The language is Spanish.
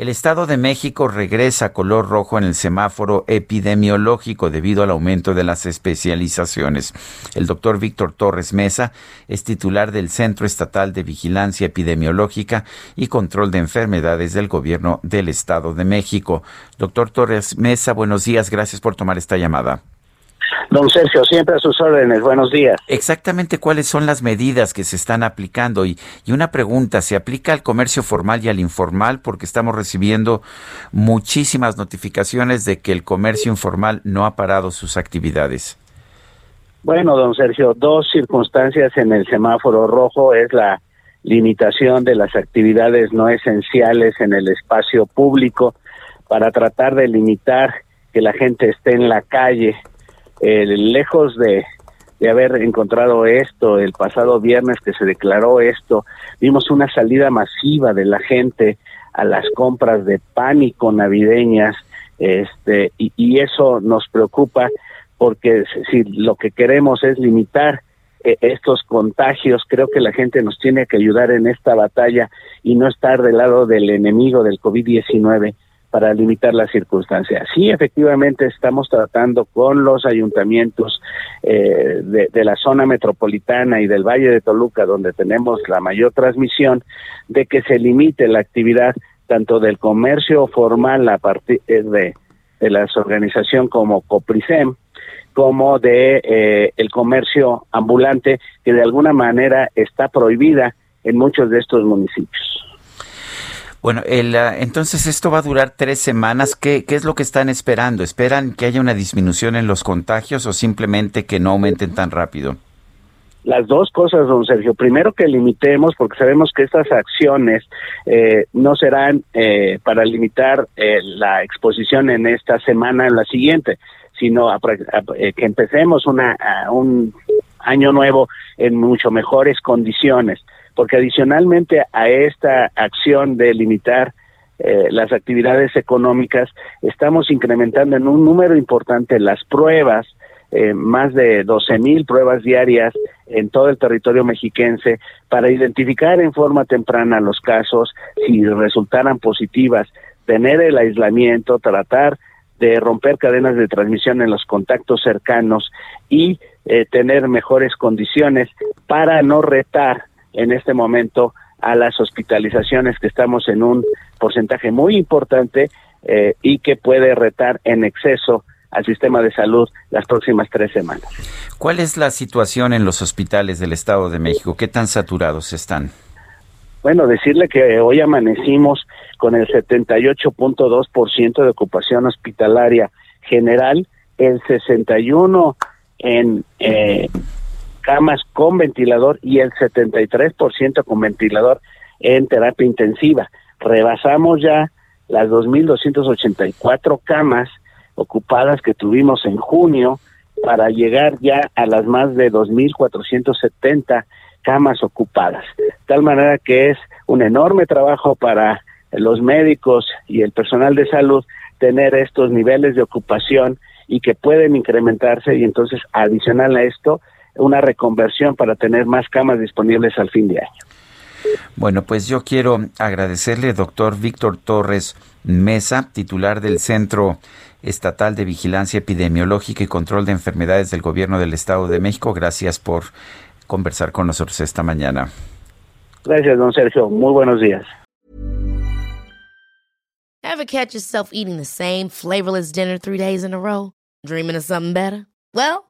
El Estado de México regresa a color rojo en el semáforo epidemiológico debido al aumento de las especializaciones. El doctor Víctor Torres Mesa es titular del Centro Estatal de Vigilancia Epidemiológica y Control de Enfermedades del Gobierno del Estado de México. Doctor Torres Mesa, buenos días. Gracias por tomar esta llamada. Don Sergio, siempre a sus órdenes. Buenos días. Exactamente cuáles son las medidas que se están aplicando. Y, y, una pregunta, ¿se aplica al comercio formal y al informal? Porque estamos recibiendo muchísimas notificaciones de que el comercio informal no ha parado sus actividades. Bueno, don Sergio, dos circunstancias en el semáforo rojo es la limitación de las actividades no esenciales en el espacio público para tratar de limitar que la gente esté en la calle eh, lejos de, de haber encontrado esto el pasado viernes que se declaró esto, vimos una salida masiva de la gente a las compras de pánico navideñas, este, y, y eso nos preocupa porque si lo que queremos es limitar eh, estos contagios, creo que la gente nos tiene que ayudar en esta batalla y no estar del lado del enemigo del COVID-19 para limitar las circunstancias. Sí, efectivamente estamos tratando con los ayuntamientos eh, de, de, la zona metropolitana y del Valle de Toluca, donde tenemos la mayor transmisión, de que se limite la actividad tanto del comercio formal a partir de, de la organización como Coprisem, como de eh, el comercio ambulante, que de alguna manera está prohibida en muchos de estos municipios. Bueno, el, uh, entonces esto va a durar tres semanas. ¿Qué, ¿Qué es lo que están esperando? ¿Esperan que haya una disminución en los contagios o simplemente que no aumenten tan rápido? Las dos cosas, don Sergio. Primero que limitemos, porque sabemos que estas acciones eh, no serán eh, para limitar eh, la exposición en esta semana, en la siguiente, sino a, que empecemos una, un año nuevo en mucho mejores condiciones porque adicionalmente a esta acción de limitar eh, las actividades económicas, estamos incrementando en un número importante las pruebas, eh, más de 12 mil pruebas diarias en todo el territorio mexiquense para identificar en forma temprana los casos, si resultaran positivas, tener el aislamiento, tratar de romper cadenas de transmisión en los contactos cercanos y eh, tener mejores condiciones para no retar en este momento a las hospitalizaciones que estamos en un porcentaje muy importante eh, y que puede retar en exceso al sistema de salud las próximas tres semanas. ¿Cuál es la situación en los hospitales del Estado de México? ¿Qué tan saturados están? Bueno, decirle que hoy amanecimos con el 78.2% de ocupación hospitalaria general, el 61 en eh, camas con ventilador y el 73% con ventilador en terapia intensiva. Rebasamos ya las 2.284 camas ocupadas que tuvimos en junio para llegar ya a las más de 2.470 camas ocupadas. De tal manera que es un enorme trabajo para los médicos y el personal de salud tener estos niveles de ocupación y que pueden incrementarse y entonces adicional a esto una reconversión para tener más camas disponibles al fin de año. Bueno, pues yo quiero agradecerle, doctor Víctor Torres Mesa, titular del Centro Estatal de Vigilancia Epidemiológica y Control de Enfermedades del Gobierno del Estado de México. Gracias por conversar con nosotros esta mañana. Gracias, don Sergio. Muy buenos días. Ever catch yourself eating the same flavorless dinner three days in a row? Dreaming of something better? Well,